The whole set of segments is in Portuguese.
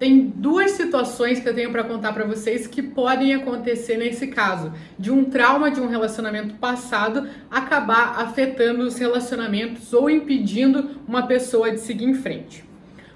Tem duas situações que eu tenho para contar para vocês que podem acontecer nesse caso, de um trauma de um relacionamento passado acabar afetando os relacionamentos ou impedindo uma pessoa de seguir em frente.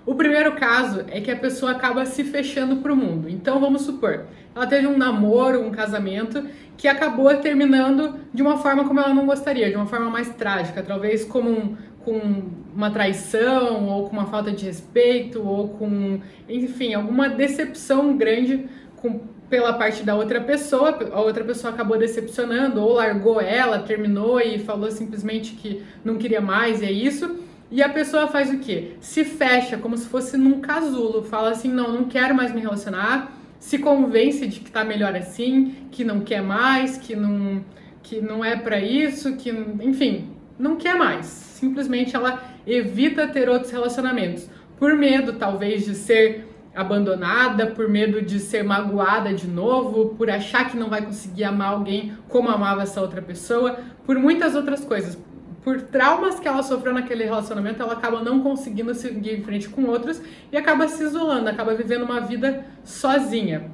O primeiro caso é que a pessoa acaba se fechando para o mundo. Então vamos supor, ela teve um namoro, um casamento que acabou terminando de uma forma como ela não gostaria, de uma forma mais trágica, talvez como um, com uma traição, ou com uma falta de respeito, ou com, enfim, alguma decepção grande com, pela parte da outra pessoa. A outra pessoa acabou decepcionando, ou largou ela, terminou e falou simplesmente que não queria mais, e é isso. E a pessoa faz o quê? Se fecha como se fosse num casulo, fala assim: não, não quero mais me relacionar, se convence de que tá melhor assim, que não quer mais, que não, que não é para isso, que, enfim, não quer mais. Simplesmente ela evita ter outros relacionamentos. Por medo, talvez, de ser abandonada, por medo de ser magoada de novo, por achar que não vai conseguir amar alguém como amava essa outra pessoa, por muitas outras coisas. Por traumas que ela sofreu naquele relacionamento, ela acaba não conseguindo seguir em frente com outros e acaba se isolando, acaba vivendo uma vida sozinha.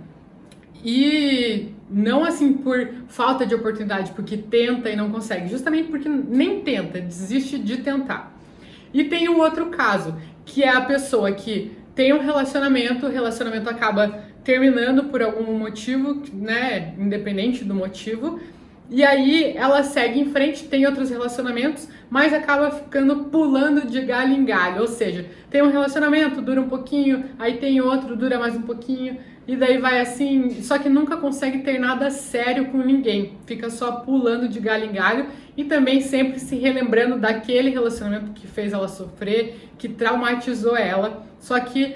E não assim por falta de oportunidade, porque tenta e não consegue, justamente porque nem tenta, desiste de tentar. E tem o outro caso, que é a pessoa que tem um relacionamento, o relacionamento acaba terminando por algum motivo, né, independente do motivo, e aí ela segue em frente, tem outros relacionamentos, mas acaba ficando pulando de galho em galho. Ou seja, tem um relacionamento, dura um pouquinho, aí tem outro, dura mais um pouquinho, e daí vai assim, só que nunca consegue ter nada sério com ninguém. Fica só pulando de galho em galho e também sempre se relembrando daquele relacionamento que fez ela sofrer, que traumatizou ela. Só que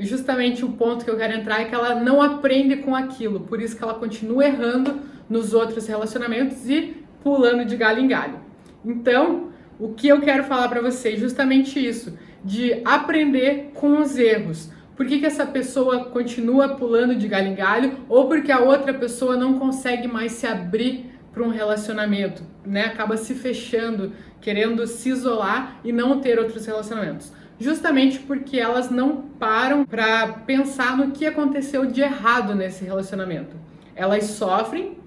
justamente o ponto que eu quero entrar é que ela não aprende com aquilo, por isso que ela continua errando nos outros relacionamentos e pulando de galho em galho. Então, o que eu quero falar para vocês é justamente isso, de aprender com os erros. Por que, que essa pessoa continua pulando de galho em galho ou porque a outra pessoa não consegue mais se abrir para um relacionamento, né? Acaba se fechando, querendo se isolar e não ter outros relacionamentos. Justamente porque elas não param para pensar no que aconteceu de errado nesse relacionamento. Elas sofrem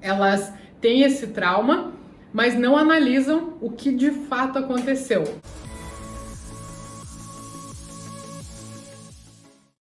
elas têm esse trauma, mas não analisam o que de fato aconteceu.